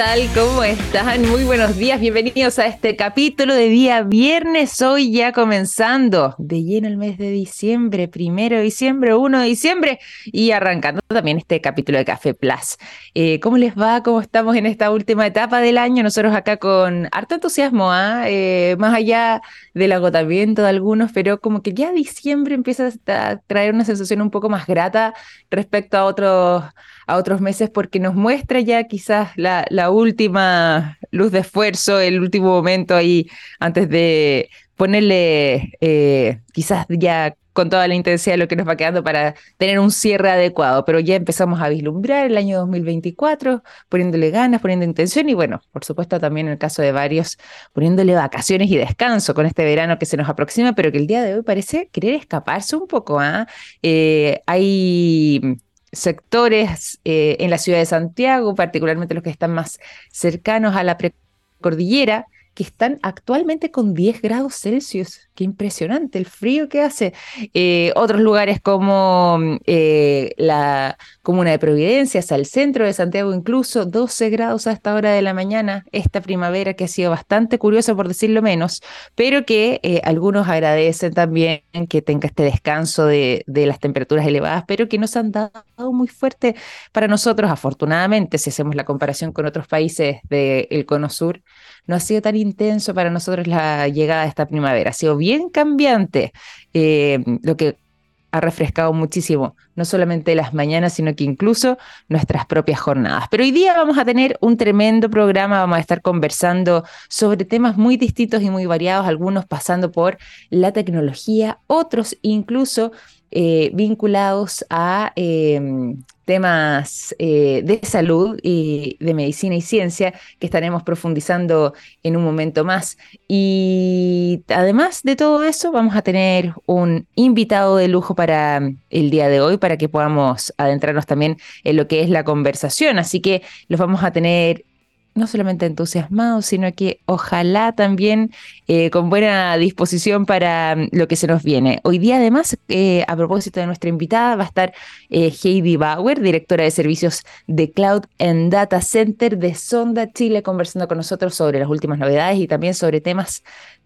tal? ¿Cómo están? Muy buenos días, bienvenidos a este capítulo de día viernes, hoy ya comenzando de lleno el mes de diciembre, primero de diciembre, 1 de diciembre y arrancando también este capítulo de Café Plus. Eh, ¿Cómo les va? ¿Cómo estamos en esta última etapa del año? Nosotros acá con harto entusiasmo, ¿ah? eh, más allá del agotamiento de algunos, pero como que ya diciembre empieza a traer una sensación un poco más grata respecto a otros a otros meses porque nos muestra ya quizás la, última luz de esfuerzo, el último momento ahí antes de ponerle eh, quizás ya con toda la intensidad lo que nos va quedando para tener un cierre adecuado, pero ya empezamos a vislumbrar el año 2024, poniéndole ganas, poniendo intención y bueno, por supuesto también en el caso de varios, poniéndole vacaciones y descanso con este verano que se nos aproxima, pero que el día de hoy parece querer escaparse un poco. ¿ah? Eh, hay sectores eh, en la ciudad de Santiago, particularmente los que están más cercanos a la precordillera, que están actualmente con 10 grados Celsius. Qué impresionante el frío que hace. Eh, otros lugares como eh, la comuna de Providencia, hasta el centro de Santiago, incluso 12 grados a esta hora de la mañana, esta primavera que ha sido bastante curiosa por decirlo menos, pero que eh, algunos agradecen también que tenga este descanso de, de, las temperaturas elevadas, pero que nos han dado muy fuerte para nosotros, afortunadamente, si hacemos la comparación con otros países del Cono Sur no ha sido tan intenso para nosotros la llegada de esta primavera. Ha sido bien cambiante, eh, lo que ha refrescado muchísimo, no solamente las mañanas, sino que incluso nuestras propias jornadas. Pero hoy día vamos a tener un tremendo programa, vamos a estar conversando sobre temas muy distintos y muy variados, algunos pasando por la tecnología, otros incluso eh, vinculados a em, temas eh, de salud y de medicina y ciencia que estaremos profundizando en un momento más. Y además de todo eso, vamos a tener un invitado de lujo para el día de hoy, para que podamos adentrarnos también en lo que es la conversación. Así que los vamos a tener no solamente entusiasmados, sino que ojalá también eh, con buena disposición para mm, lo que se nos viene. Hoy día, además, eh, a propósito de nuestra invitada, va a estar eh, Heidi Bauer, directora de servicios de Cloud and Data Center de Sonda Chile, conversando con nosotros sobre las últimas novedades y también sobre temas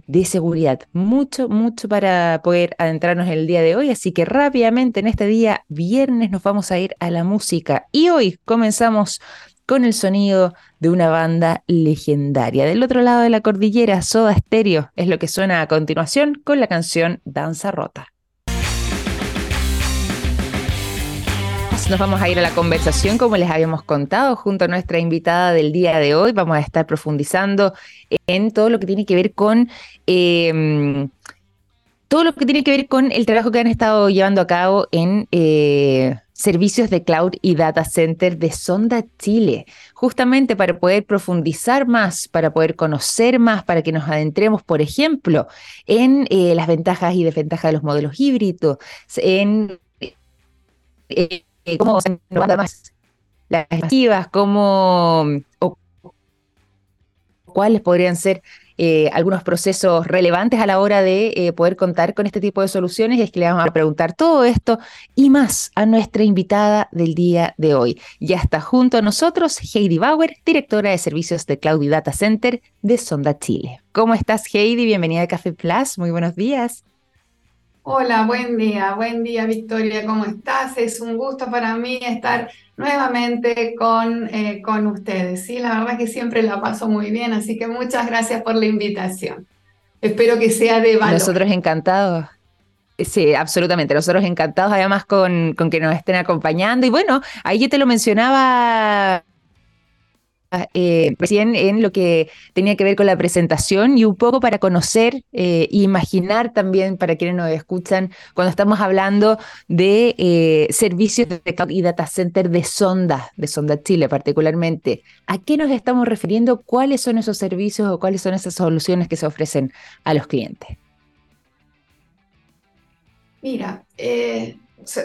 de seguridad. Mucho, mucho para poder adentrarnos en el día de hoy, así que rápidamente en este día, viernes, nos vamos a ir a la música. Y hoy comenzamos con el sonido de una banda legendaria. Del otro lado de la cordillera, Soda Stereo es lo que suena a continuación con la canción Danza Rota. Nos vamos a ir a la conversación, como les habíamos contado, junto a nuestra invitada del día de hoy. Vamos a estar profundizando en todo lo que tiene que ver con em, todo lo que tiene que ver con el trabajo que han estado llevando a cabo en eh, servicios de cloud y data center de Sonda Chile, justamente para poder profundizar más, para poder conocer más, para que nos adentremos, por ejemplo, en eh, las ventajas y desventajas de los modelos híbridos, en eh, cómo se más las activas, cómo o cuáles podrían ser eh, algunos procesos relevantes a la hora de eh, poder contar con este tipo de soluciones y es que le vamos a preguntar todo esto y más a nuestra invitada del día de hoy. Ya está junto a nosotros Heidi Bauer, directora de servicios de Cloud y Data Center de Sonda Chile. ¿Cómo estás Heidi? Bienvenida a Café Plus, muy buenos días. Hola, buen día, buen día Victoria, ¿cómo estás? Es un gusto para mí estar nuevamente con, eh, con ustedes. Sí, la verdad que siempre la paso muy bien, así que muchas gracias por la invitación. Espero que sea de valor. Nosotros encantados. Sí, absolutamente. Nosotros encantados además con, con que nos estén acompañando. Y bueno, ahí yo te lo mencionaba eh, recién en lo que tenía que ver con la presentación y un poco para conocer e imaginar también para quienes nos escuchan cuando estamos hablando de eh, servicios de y data center de Sonda, de Sonda Chile particularmente. ¿A qué nos estamos refiriendo? ¿Cuáles son esos servicios o cuáles son esas soluciones que se ofrecen a los clientes? Mira, eh,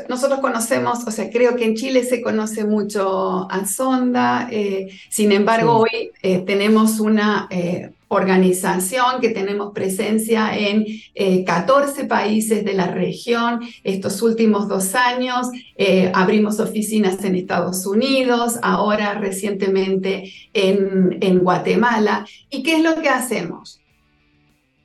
nosotros conocemos, o sea, creo que en Chile se conoce mucho a Sonda, eh, sin embargo, hoy eh, tenemos una eh, organización que tenemos presencia en 14 países de la región. Estos últimos dos años abrimos oficinas en Estados Unidos, ahora recientemente en, en Guatemala. ¿Y qué es lo que hacemos?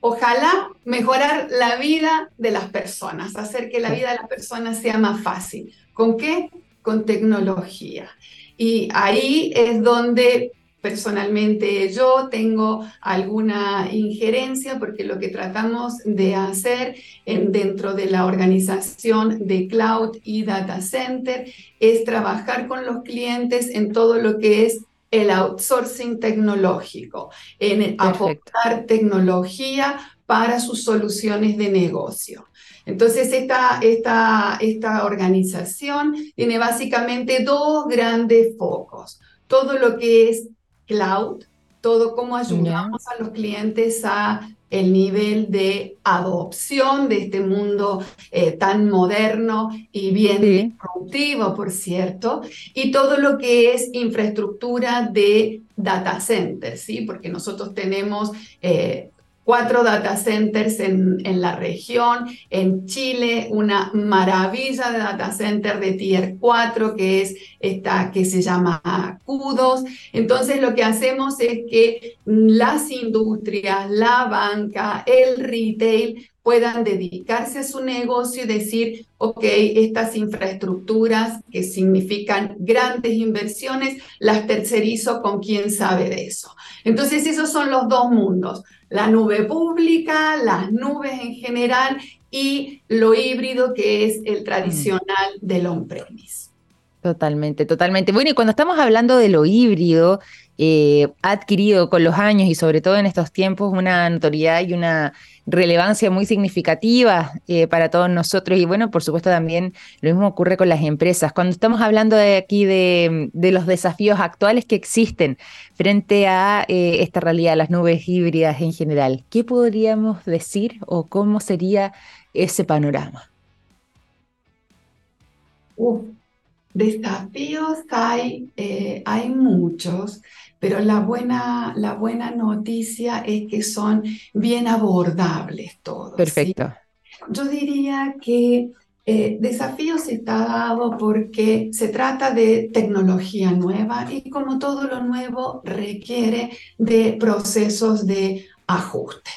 Ojalá mejorar la vida de las personas, hacer que la vida de las personas sea más fácil. ¿Con qué? Con tecnología. Y ahí es donde personalmente yo tengo alguna injerencia porque lo que tratamos de hacer dentro de la organización de cloud y data center es trabajar con los clientes en todo lo que es el outsourcing tecnológico, en aportar tecnología para sus soluciones de negocio. Entonces, esta, esta, esta organización tiene básicamente dos grandes focos. Todo lo que es cloud, todo cómo ayudamos a los clientes a el nivel de adopción de este mundo eh, tan moderno y bien productivo, por cierto, y todo lo que es infraestructura de data centers, ¿sí? porque nosotros tenemos eh, cuatro data centers en, en, la región, en Chile, una maravilla de data center de tier 4 que es esta que se llama CUDOS. Entonces lo que hacemos es que las industrias, la banca, el retail puedan dedicarse a su negocio y decir, ok, estas infraestructuras que significan grandes inversiones, las tercerizo con quien sabe de eso. Entonces esos son los dos mundos la nube pública, las nubes en general y lo híbrido que es el tradicional del on-premise. Totalmente, totalmente. Bueno, y cuando estamos hablando de lo híbrido, eh, ha adquirido con los años y sobre todo en estos tiempos una notoriedad y una relevancia muy significativa eh, para todos nosotros y bueno, por supuesto también lo mismo ocurre con las empresas. Cuando estamos hablando de aquí de, los desafíos actuales que existen frente a eh, esta realidad, las nubes híbridas en general, ¿qué podríamos decir o cómo sería ese panorama? Desafíos hay, eh, hay muchos. Pero la buena, la buena noticia es que son bien abordables todos. Perfecto. Yo diría que eh, desafíos está dado porque se trata de tecnología nueva y como todo lo nuevo requiere de procesos de ajuste.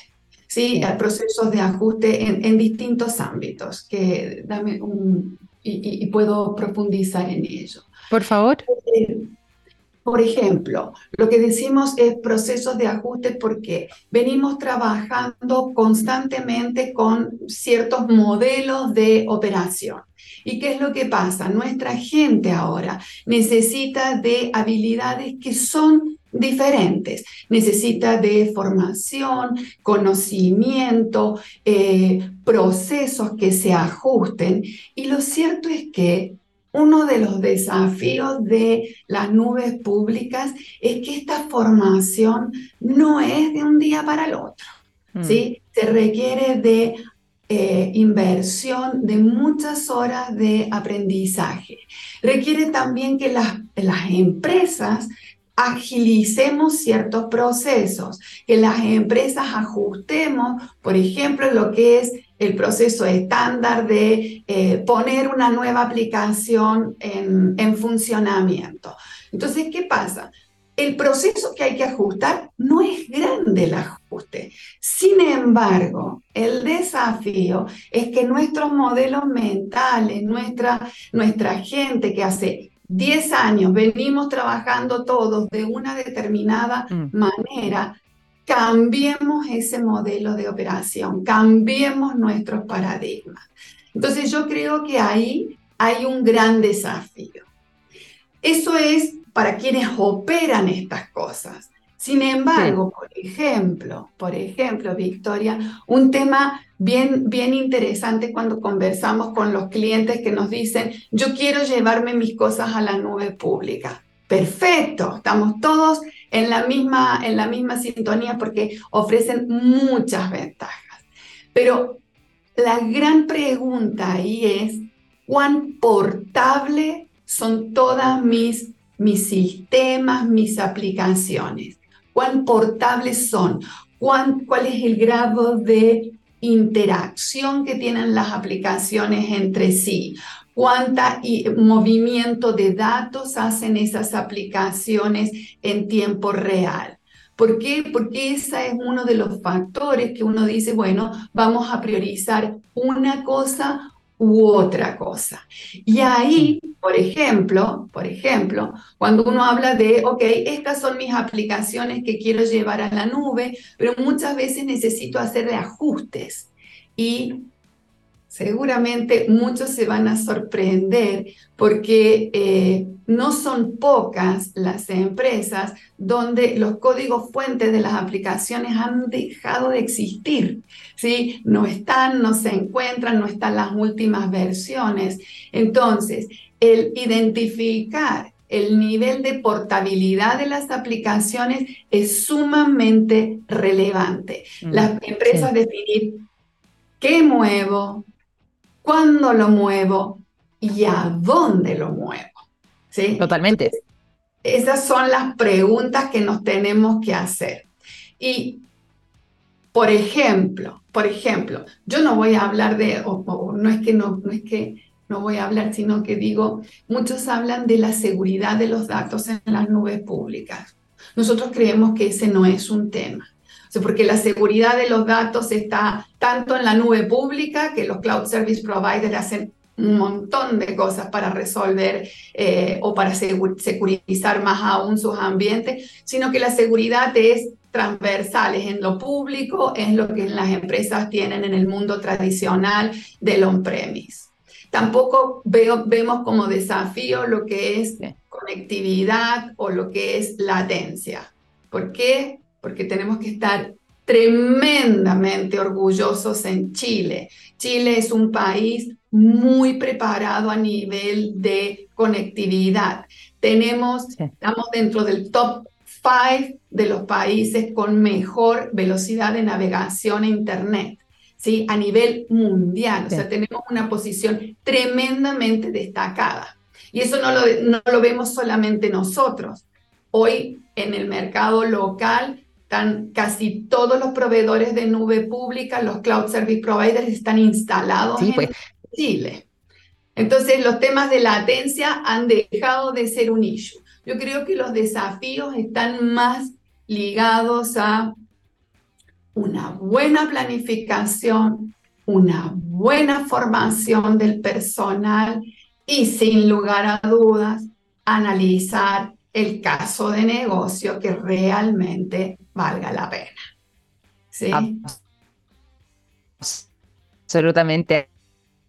Sí, procesos de ajuste en, distintos ámbitos, que dame un, y, puedo profundizar en ello. Por favor. Eh, por ejemplo, lo que decimos es procesos de ajuste porque venimos trabajando constantemente con ciertos modelos de operación. ¿Y qué es lo que pasa? Nuestra gente ahora necesita de habilidades que son diferentes. Necesita de formación, conocimiento, eh, procesos que se ajusten. Y lo cierto es que uno de los desafíos de las nubes públicas es que esta formación no es de un día para el otro. Mm. ¿sí? Se requiere de eh, inversión de muchas horas de aprendizaje. Requiere también que las, las empresas agilicemos ciertos procesos, que las empresas ajustemos, por ejemplo, lo que es el proceso estándar de eh, poner una nueva aplicación en, en funcionamiento. Entonces, ¿qué pasa? El proceso que hay que ajustar no es grande el ajuste. Sin embargo, el desafío es que nuestros modelos mentales, nuestra, nuestra gente que hace 10 años venimos trabajando todos de una determinada mm. manera, cambiemos ese modelo de operación, cambiemos nuestros paradigmas. Entonces yo creo que ahí hay un gran desafío. Eso es para quienes operan estas cosas. Sin embargo, por ejemplo, por ejemplo, Victoria, un tema bien, bien interesante cuando conversamos con los clientes que nos dicen, yo quiero llevarme mis cosas a la nube pública. Perfecto, estamos todos en la misma, en la misma sintonía porque ofrecen muchas ventajas. Pero la gran pregunta ahí es, cuán portable son todas mis, mis sistemas, mis aplicaciones, cuán portables son, cuál es el grado de interacción que tienen las aplicaciones entre sí, cuánta movimiento de datos hacen esas aplicaciones en tiempo real. ¿Por qué? Porque ese es uno de los factores que uno dice, bueno, vamos a priorizar una cosa u otra cosa. Y ahí, por ejemplo, por ejemplo, cuando uno habla de, ok, estas son mis aplicaciones que quiero llevar a la nube, pero muchas veces necesito hacerle ajustes. Y seguramente muchos se van a sorprender porque eh, no son pocas las empresas donde los códigos fuentes de las aplicaciones han dejado de existir, ¿sí? No están, no se encuentran, no están las últimas versiones. Entonces, el identificar el nivel de portabilidad de las aplicaciones es sumamente relevante. Mm, las empresas definir qué muevo, cuándo lo muevo y a dónde lo muevo. ¿sí? Totalmente. esas son las preguntas que nos tenemos que hacer. Y, por ejemplo, por ejemplo, yo no voy a hablar de, no es que no, no es que no voy a hablar, sino que digo, muchos hablan de la seguridad de los datos en las nubes públicas. Nosotros creemos que ese no es un tema porque la seguridad de los datos está tanto en la nube pública, que los cloud service providers hacen un montón de cosas para resolver eh, o para securizar más aún sus ambientes, sino que la seguridad es transversal, es en lo público, es lo que las empresas tienen en el mundo tradicional del on-premise. Tampoco veo, vemos como desafío lo que es conectividad o lo que es latencia. ¿Por qué? Porque tenemos que estar tremendamente orgullosos en Chile. Chile es un país muy preparado a nivel de conectividad. Tenemos, estamos dentro del top 5 de los países con mejor velocidad de navegación a Internet. ¿sí? a nivel mundial. O sea, tenemos una posición tremendamente destacada. Y eso no lo, no lo vemos solamente nosotros. Hoy en el mercado local están casi todos los proveedores de nube pública, los cloud service providers están instalados en pues. Chile. Entonces, los temas de latencia han dejado de ser un issue. Yo creo que los desafíos están más ligados a una buena planificación, una buena formación del personal y sin lugar a dudas, analizar el caso de negocio que realmente valga la pena. ¿Sí? Absolutamente.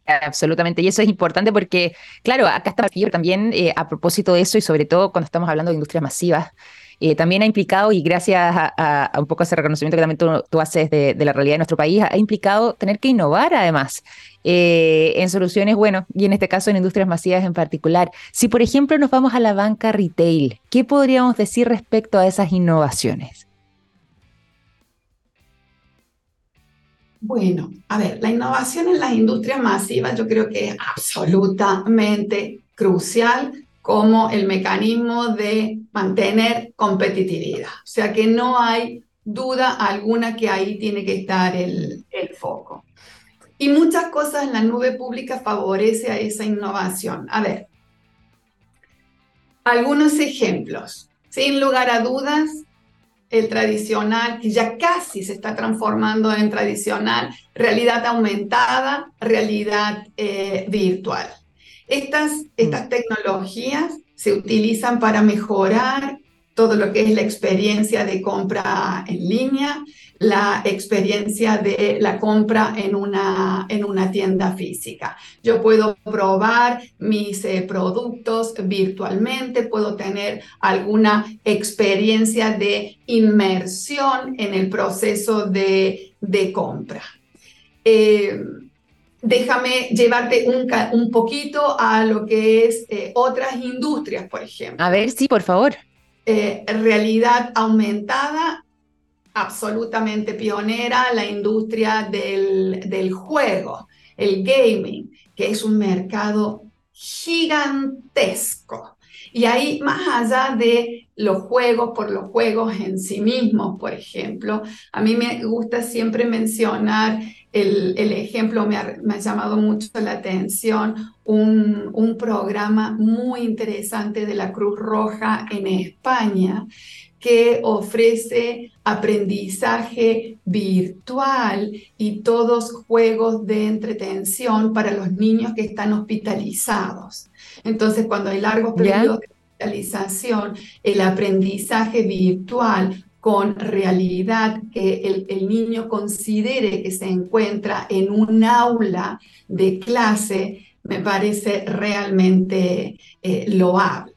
Absolutamente, y eso es importante porque, claro, acá está también eh, a propósito de eso y sobre todo cuando estamos hablando de industrias masivas, eh, también ha implicado, y gracias a, un poco ese reconocimiento que también tú, haces de, la realidad de nuestro país, ha implicado tener que innovar además eh, en soluciones, bueno, y en este caso en industrias masivas en particular. Si, por ejemplo, nos vamos a la banca retail, ¿qué podríamos decir respecto a esas innovaciones? Bueno, a ver, la innovación en las industrias masivas yo creo que es absolutamente crucial como el mecanismo de mantener competitividad. O sea que no hay duda alguna que ahí tiene que estar el, foco. Y muchas cosas en la nube pública favorece a esa innovación. A ver, algunos ejemplos. Sin lugar a dudas, el tradicional, que ya casi se está transformando en tradicional, realidad aumentada, realidad eh, virtual. Estas, estas mm. tecnologías se utilizan para mejorar todo lo que es la experiencia de compra en línea, la experiencia de la compra en una, en una tienda física. Yo puedo probar mis eh, productos virtualmente, puedo tener alguna experiencia de inmersión en el proceso de, de compra. Eh, déjame llevarte un, un, poquito a lo que es eh, otras industrias, por ejemplo. A ver, sí, por favor. Eh, realidad aumentada, absolutamente pionera, la industria del, del juego, el gaming que es un mercado gigantesco. Y ahí, más allá de los juegos por los juegos en sí mismos, por ejemplo, a mí me gusta siempre mencionar el, ejemplo, me ha, llamado mucho la atención, un, un programa muy interesante de la Cruz Roja en España, que ofrece aprendizaje virtual y todos juegos de entretención para los niños que están hospitalizados. Entonces, cuando hay largos periodos de el aprendizaje virtual con realidad, que el, niño considere que se encuentra en un aula de clase, me parece realmente eh, loable.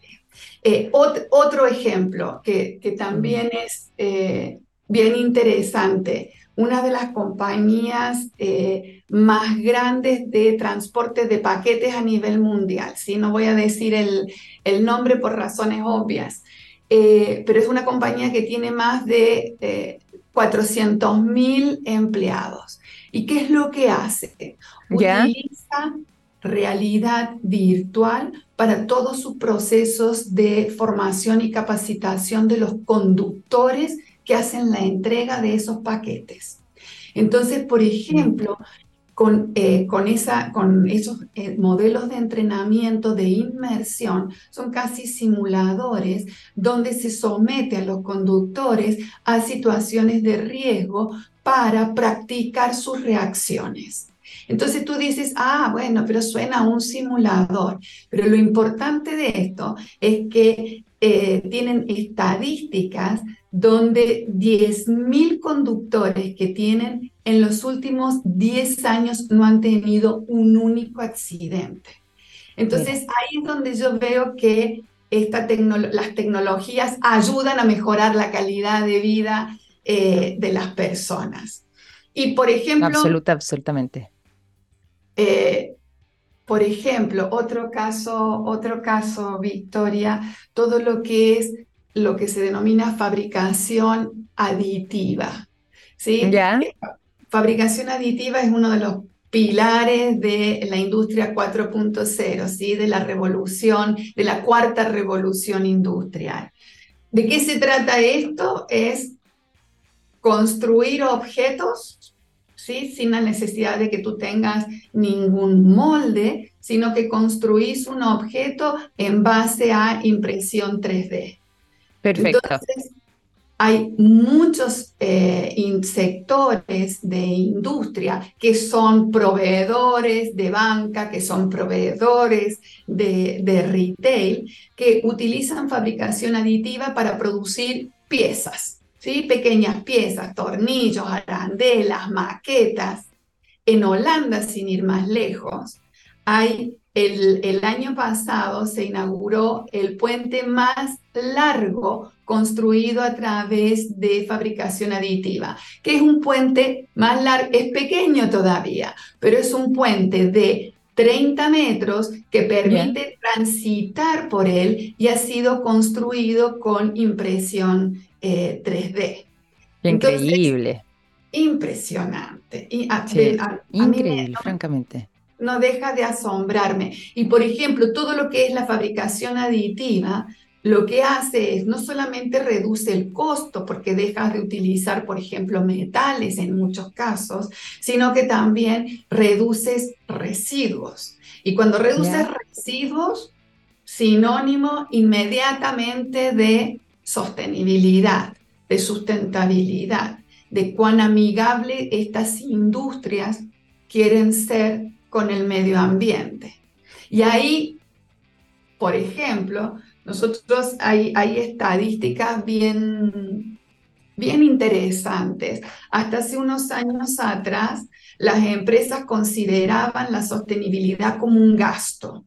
Eh, otro ejemplo que, también es eh, bien interesante, una de las compañías eh, más grandes de transporte de paquetes a nivel mundial, ¿sí? no voy a decir el, el nombre por razones obvias, pero es una compañía que tiene más de 400 mil empleados. ¿Y qué es lo que hace? Utiliza realidad virtual para todos sus procesos de formación y capacitación de los conductores que hacen la entrega de esos paquetes. Entonces, por ejemplo, con, eh, con, esa, con esos eh, modelos de entrenamiento de inmersión, son casi simuladores donde se somete a los conductores a situaciones de riesgo para practicar sus reacciones. Entonces tú dices, ah, bueno, pero suena a un simulador. Pero lo importante de esto es que eh, tienen estadísticas donde 10.000 conductores que tienen en los últimos 10 años no han tenido un único accidente. Entonces ahí es donde yo veo que esta las tecnologías ayudan a mejorar la calidad de vida eh, de las personas. Y por ejemplo... Absoluta, absolutamente. Eh, por ejemplo, otro caso, otro caso, Victoria, todo lo que es lo que se denomina fabricación aditiva. ¿sí? ¿Ya? Fabricación aditiva es uno de los pilares de la industria 4.0, ¿sí? de la revolución, de la cuarta revolución industrial. ¿De qué se trata esto? Es construir objetos sin la necesidad de que tú tengas ningún molde, sino que construís un objeto en base a impresión 3D. Perfecto. Entonces, hay muchos eh, sectores de industria que son proveedores de banca, que son proveedores de, de retail, que utilizan fabricación aditiva para producir piezas. ¿sí? pequeñas piezas, tornillos, arandelas, maquetas. En Holanda, sin ir más lejos, hay el, el, año pasado se inauguró el puente más largo construido a través de fabricación aditiva, que es un puente más largo, es pequeño todavía, pero es un puente de 30 metros que permite transitar por él y ha sido construido con impresión 3D. Eh, increíble. impresionante. Y increíble, francamente. No deja de asombrarme. Y por ejemplo, todo lo que es la fabricación aditiva, lo que hace es no solamente reduce el costo porque dejas de utilizar, por ejemplo, metales en muchos casos, sino que también reduces residuos. Y cuando reduces residuos, sinónimo inmediatamente de sostenibilidad, de sustentabilidad, de cuán amigable estas industrias quieren ser con el medio ambiente. Y ahí, por ejemplo, nosotros hay, hay estadísticas bien, bien interesantes. Hasta hace unos años atrás, las empresas consideraban la sostenibilidad como un gasto.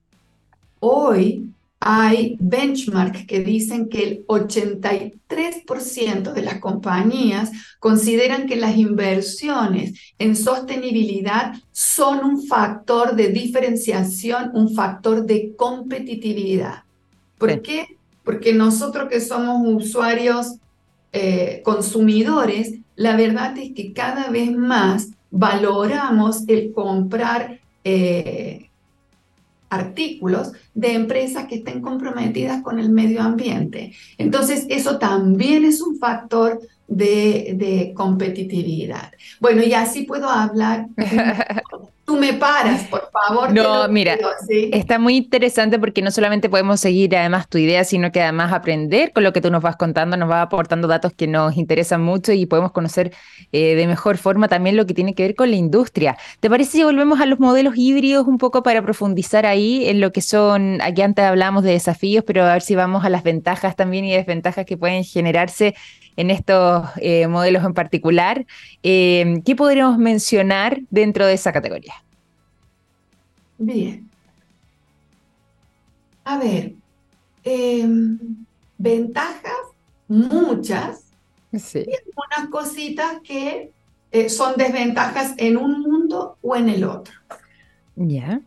Hoy hay benchmarks que dicen que el 83% de las compañías consideran que las inversiones en sostenibilidad son un factor de diferenciación, un factor de competitividad. ¿Por qué? Porque nosotros que somos usuarios eh, consumidores, la verdad es que cada vez más valoramos el comprar eh, artículos de empresas que estén comprometidas con el medio ambiente. Entonces, eso también es un factor de, competitividad. Bueno, y así puedo hablar. Tú me paras, por favor. No, mira, está muy interesante porque no solamente podemos seguir además tu idea, sino que además aprender con lo que tú nos vas contando, nos va aportando datos que nos interesan mucho y podemos conocer eh, de mejor forma también lo que tiene que ver con la industria. ¿Te parece si volvemos a los modelos híbridos un poco para profundizar ahí en lo que son, aquí antes hablamos de desafíos, pero a ver si vamos a las ventajas también y desventajas que pueden generarse en estos eh, modelos en particular. Eh, ¿Qué podríamos mencionar dentro de esa categoría? Bien. A ver, em, ventajas, muchas, sí. y algunas cositas que eh, son desventajas en un mundo o en el otro. Ya.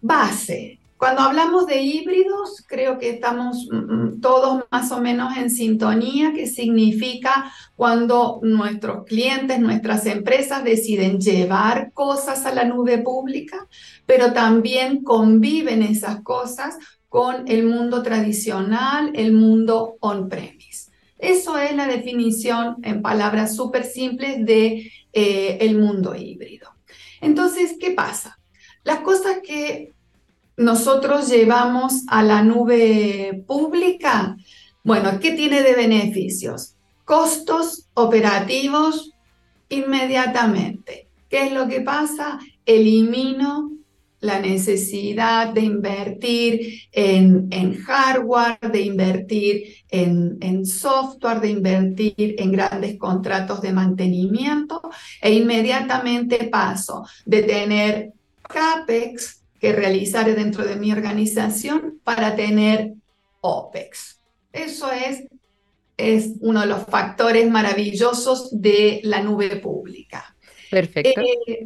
Base, cuando hablamos de híbridos, creo que estamos mm, mm, todos más o menos en sintonía, que significa cuando nuestros clientes, nuestras empresas deciden llevar cosas a la nube pública, pero también conviven esas cosas con el mundo tradicional, el mundo on-premise. Eso es la definición en palabras súper simples de eh, el mundo híbrido. Entonces, ¿qué pasa? Las cosas que nosotros llevamos a la nube pública, bueno, ¿qué tiene de beneficios? Costos operativos inmediatamente. ¿Qué es lo que pasa? Elimino la necesidad de invertir en, hardware, de invertir en, en, software, de invertir en grandes contratos de mantenimiento e inmediatamente paso de tener CAPEX que realizar dentro de mi organización para tener OPEX. Eso es, es uno de los factores maravillosos de la nube pública. Perfecto. Eh,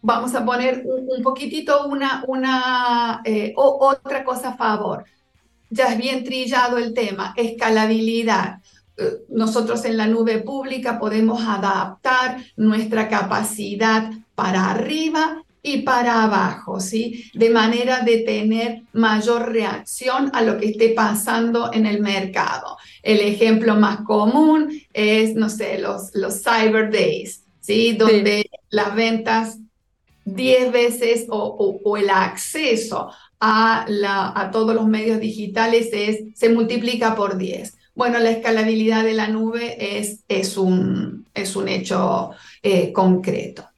vamos a poner un, poquitito una, una eh, otra cosa a favor. Ya es bien trillado el tema, escalabilidad eh, nosotros en la nube pública podemos adaptar nuestra capacidad para arriba y para abajo, ¿sí? De manera de tener mayor reacción a lo que esté pasando en el mercado. El ejemplo más común es, no sé, los, los Cyber Days, ¿sí? Donde las ventas 10 veces o, el acceso a, la, a todos los medios digitales es, se multiplica por 10. Bueno, la escalabilidad de la nube es, es, un, es un hecho eh, concreto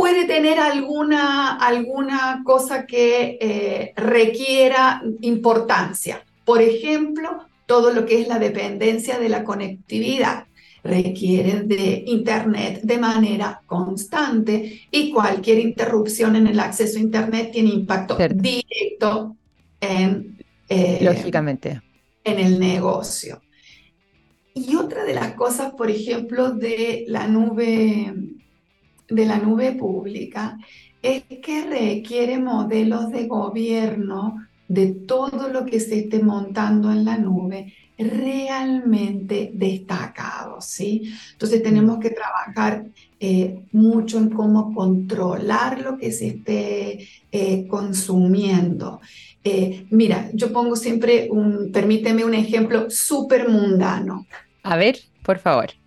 puede tener alguna, alguna cosa que eh, requiera importancia. Por ejemplo, todo lo que es la dependencia de la conectividad requiere de Internet de manera constante y cualquier interrupción en el acceso a Internet tiene impacto directo en, eh, Lógicamente. en el negocio. Y otra de las cosas, por ejemplo, de la nube de la nube pública es que requiere modelos de gobierno de todo lo que se esté montando en la nube realmente destacados, ¿sí? Entonces tenemos que trabajar eh, mucho en cómo controlar lo que se esté eh, consumiendo. Eh, mira, yo pongo siempre un, permíteme un ejemplo súper mundano. A ver, por favor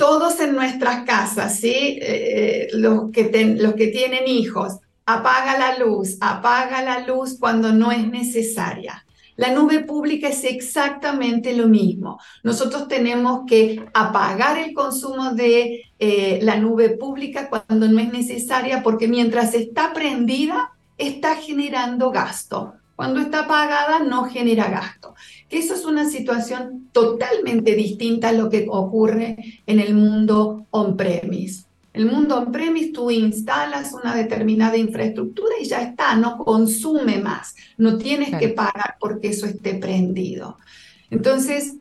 todos en nuestras casas, ¿sí? Eh, los, que los que tienen hijos, apaga la luz, apaga la luz cuando no es necesaria. La nube pública es exactamente lo mismo. Nosotros tenemos que apagar el consumo de eh, la nube pública cuando no es necesaria porque mientras está prendida, está generando gasto. Cuando está pagada no genera gasto. Que eso es una situación totalmente distinta a lo que ocurre en el mundo on-premise. El mundo on-premise tú instalas una determinada infraestructura y ya está, no consume más, no tienes que pagar porque eso esté prendido. Entonces,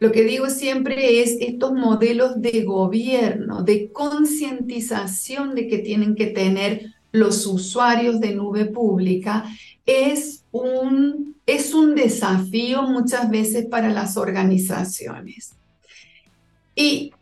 lo que digo siempre es estos modelos de gobierno, de concientización de que tienen que tener los usuarios de nube pública es un, es un desafío muchas veces para las organizaciones. Y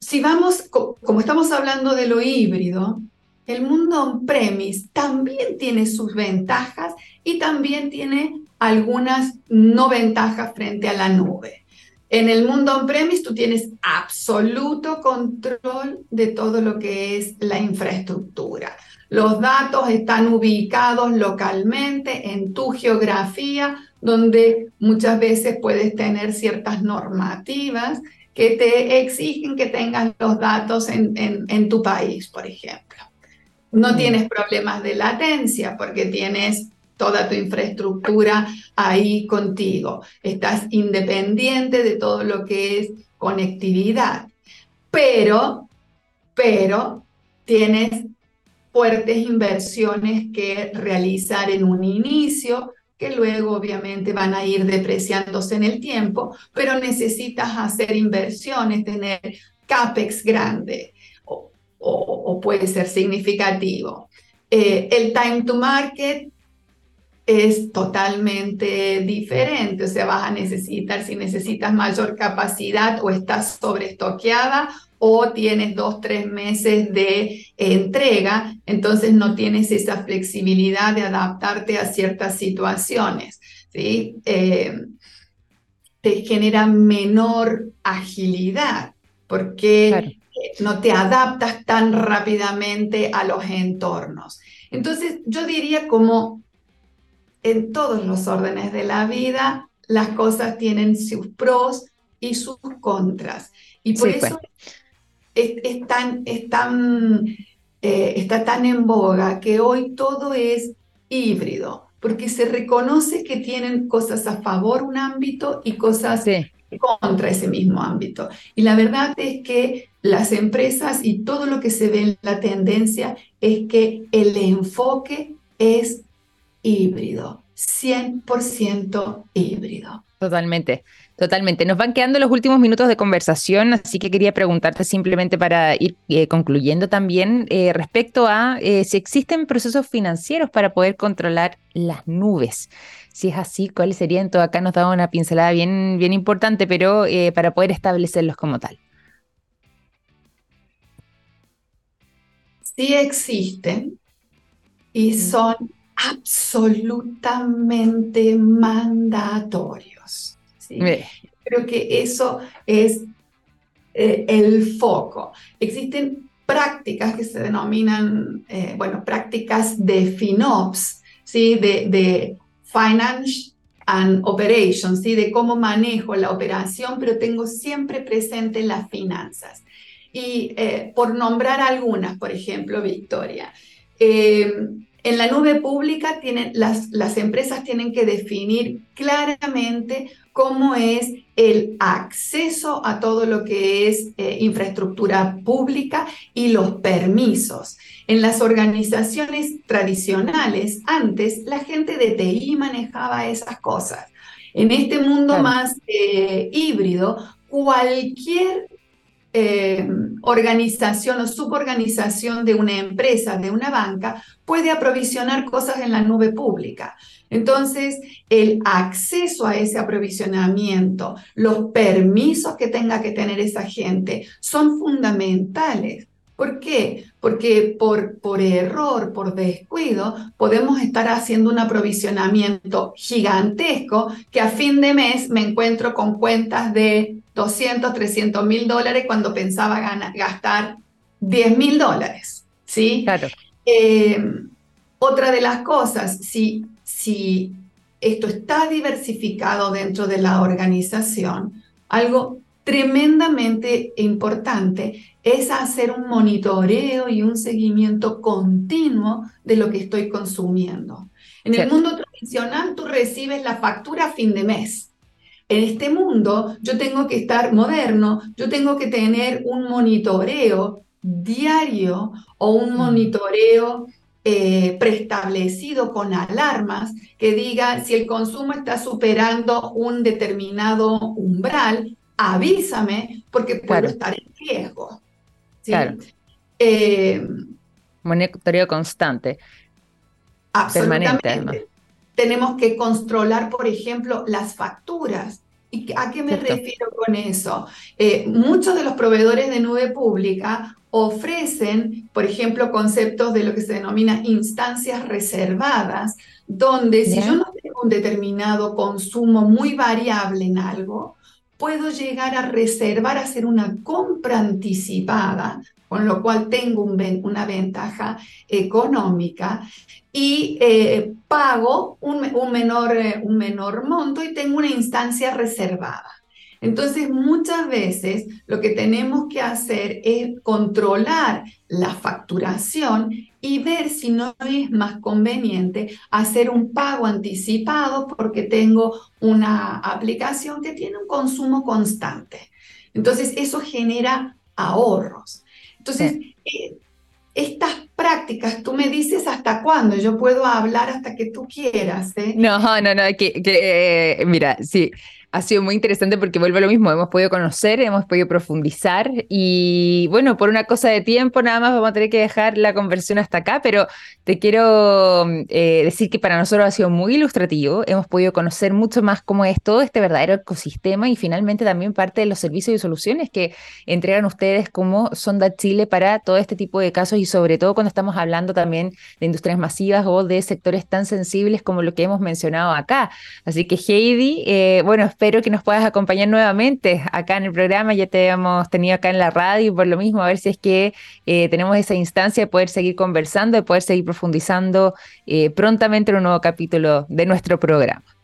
si vamos, como estamos hablando de lo híbrido, el mundo on-premise también tiene sus ventajas y también tiene algunas no ventajas frente a la nube. En el mundo on-premise tú tienes absoluto control de todo lo que es la infraestructura. Los datos están ubicados localmente en tu geografía, donde muchas veces puedes tener ciertas normativas que te exigen que tengas los datos en, en, tu país, por ejemplo. No tienes problemas de latencia porque tienes toda tu infraestructura ahí contigo. Estás independiente de todo lo que es conectividad. Pero, pero tienes fuertes inversiones que realizar en un inicio, que luego obviamente van a ir depreciándose en el tiempo, pero necesitas hacer inversiones, tener CAPEX grande o, puede ser significativo. Eh, el time to market es totalmente diferente, o sea, vas a necesitar, si necesitas mayor capacidad o estás sobreestoqueada o tienes dos, tres meses de entrega, entonces no tienes esa flexibilidad de adaptarte a ciertas situaciones, ¿sí? Eh, te genera menor agilidad porque no te adaptas tan rápidamente a los entornos. Entonces, yo diría como en todos los órdenes de la vida, las cosas tienen sus pros y sus contras. Y por eso es, tan, eh, está tan en boga que hoy todo es híbrido, porque se reconoce que tienen cosas a favor un ámbito y cosas contra ese mismo ámbito. Y la verdad es que las empresas y todo lo que se ve en la tendencia es que el enfoque es híbrido, 100% híbrido. Totalmente. Totalmente. Nos van quedando los últimos minutos de conversación, así que quería preguntarte simplemente para ir eh, concluyendo también eh, respecto a eh, si existen procesos financieros para poder controlar las nubes. Si es así, ¿cuáles serían? Todo acá nos da una pincelada bien, bien importante, pero para poder establecerlos como tal. Sí existen y son absolutamente mandatorios. Creo que eso es eh, el foco. Existen prácticas que se denominan, eh, bueno, prácticas de FinOps, ¿sí? de, de Finance and Operations, ¿sí? de cómo manejo la operación, pero tengo siempre presente las finanzas. Y eh, por nombrar algunas, por ejemplo, Victoria, en la nube pública tienen, las, las empresas tienen que definir claramente cómo es el acceso a todo lo que es eh, infraestructura pública y los permisos. En las organizaciones tradicionales, antes la gente de TI manejaba esas cosas. En este mundo más eh, híbrido, cualquier eh, organización o suborganización de una empresa, de una banca, puede aprovisionar cosas en la nube pública. Entonces, el acceso a ese aprovisionamiento, los permisos que tenga que tener esa gente son fundamentales. ¿Por qué? Porque por, por error, por descuido, podemos estar haciendo un aprovisionamiento gigantesco que a fin de mes me encuentro con cuentas de 200, 300 mil dólares cuando pensaba gastar 10 mil dólares. ¿sí? Claro. Eh, otra de las cosas, si, si esto está diversificado dentro de la organización, algo tremendamente importante es hacer un monitoreo y un seguimiento continuo de lo que estoy consumiendo. En el mundo tradicional tú recibes la factura a fin de mes. En este mundo yo tengo que estar moderno, yo tengo que tener un monitoreo diario o un mm. monitoreo eh, preestablecido con alarmas que diga si el consumo está superando un determinado umbral, avísame porque puedo estar en riesgo. Claro. Eh, Monitoreo constante. Absolutamente. Tenemos que controlar, por ejemplo, las facturas. ¿Y a qué me refiero con eso? Eh, muchos de los proveedores de nube pública ofrecen, por ejemplo, conceptos de lo que se denomina instancias reservadas, donde si yo no tengo un determinado consumo muy variable en algo, puedo llegar a reservar, hacer una compra anticipada, con lo cual tengo una ventaja económica y eh, pago un, menor, eh, un menor monto y tengo una instancia reservada. Entonces, muchas veces lo que tenemos que hacer es controlar la facturación y ver si no es más conveniente hacer un pago anticipado porque tengo una aplicación que tiene un consumo constante. Entonces, eso genera ahorros. Entonces, eh, estas prácticas, tú me dices hasta cuándo, yo puedo hablar hasta que tú quieras. ¿eh? No, no, no, que, que eh, mira, sí, ha sido muy interesante porque vuelve a lo mismo, hemos podido conocer, hemos podido profundizar y bueno, por una cosa de tiempo nada más vamos a tener que dejar la conversión hasta acá, pero te quiero eh, decir que para nosotros ha sido muy ilustrativo, hemos podido conocer mucho más cómo es todo este verdadero ecosistema y finalmente también parte de los servicios y soluciones que entregan ustedes como Sonda Chile para todo este tipo de casos y sobre todo cuando estamos hablando también de industrias masivas o de sectores tan sensibles como lo que hemos mencionado acá. Así que Heidi, eh, bueno, espero que nos puedas acompañar nuevamente acá en el programa. Ya te hemos tenido acá en la radio y por lo mismo, a ver si es que eh, tenemos esa instancia de poder seguir conversando, de poder seguir profundizando eh, prontamente en un nuevo capítulo de nuestro programa.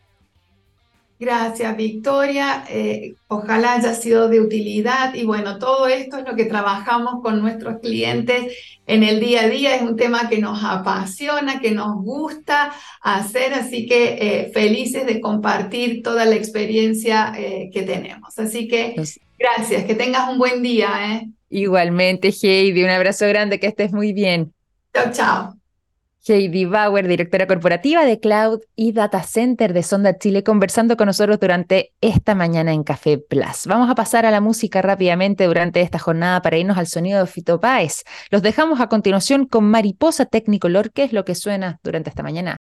Gracias, Victoria. Eh, ojalá haya sido de utilidad y bueno, todo esto es lo que trabajamos con nuestros clientes en el día a día. Es un tema que nos apasiona, que nos gusta hacer, así que eh, felices de compartir toda la experiencia eh, que tenemos. Así que gracias, que tengas un buen día. Igualmente, Heidi, un abrazo grande, que estés muy bien. Chao, chao. Heidi Bauer, directora corporativa de Cloud y Data Center de Sonda Chile, conversando con nosotros durante esta mañana en Café Plus. Vamos a pasar a la música rápidamente durante esta jornada para irnos al sonido de Fito Páez. Los dejamos a continuación con Mariposa Technicolor, que es lo que suena durante esta mañana